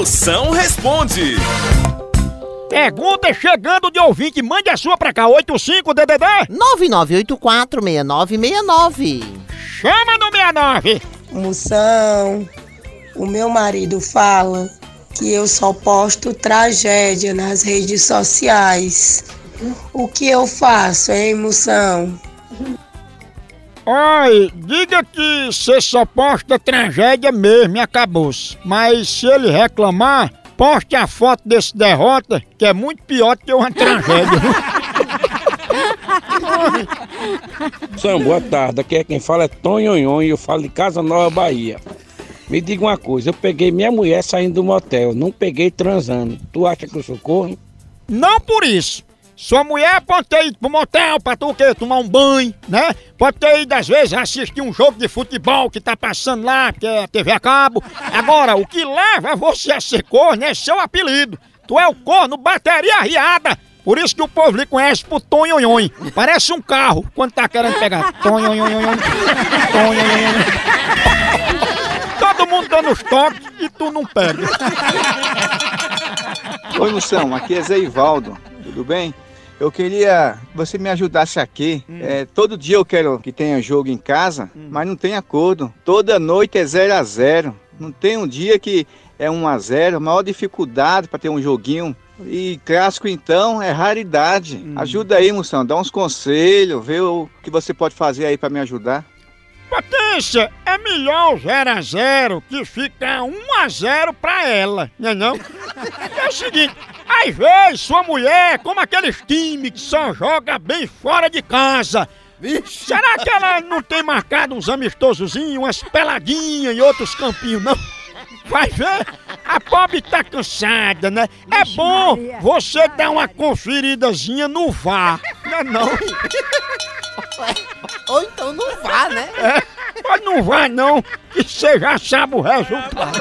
Moção responde. Pergunta chegando de ouvinte, mande a sua pra cá, 85DDD, 99846969. chama no 69. Moção, o meu marido fala que eu só posto tragédia nas redes sociais. O que eu faço, hein, Moção? Oi, diga que você só posta tragédia mesmo e acabou-se. Mas se ele reclamar, poste a foto desse derrota, que é muito pior do que uma tragédia. Sam, boa tarde. Aqui é quem fala é Tonhonhon e eu falo de Casa Nova, Bahia. Me diga uma coisa, eu peguei minha mulher saindo do motel, não peguei transando. Tu acha que eu sou corno? Não por isso. Sua mulher pode ter ido pro motel pra tu o quê? Tomar um banho, né? Pode ter ido, às vezes, assistir um jogo de futebol que tá passando lá, que é a TV a cabo. Agora, o que leva você a ser corno é seu apelido. Tu é o corno bateria arriada. Por isso que o povo lhe conhece por Tonhonhon. Parece um carro quando tá querendo pegar. Tonhonhon. Tonhonhon. Todo mundo dando os toques e tu não pega. Oi, Moção, aqui é Zé Ivaldo, tudo bem? Eu queria que você me ajudasse aqui. É, todo dia eu quero que tenha jogo em casa, mas não tem acordo. Toda noite é 0 a 0 Não tem um dia que é 1 a 0 A maior dificuldade para ter um joguinho. E clássico, então, é raridade. Ajuda aí, Moção, dá uns conselhos, vê o que você pode fazer aí para me ajudar. Potência, é melhor 0 a 0 que fica 1 a 0 pra ela, não é não? É o seguinte, às vezes sua mulher, como aqueles times que só joga bem fora de casa, será que ela não tem marcado uns amistosozinhos, umas peladinhas e outros campinhos, não? Vai ver, a pobre tá cansada, né? É bom você dar uma conferidazinha no VAR, não é não? Vá, né? Mas não vai não, que você já sabe o resultado.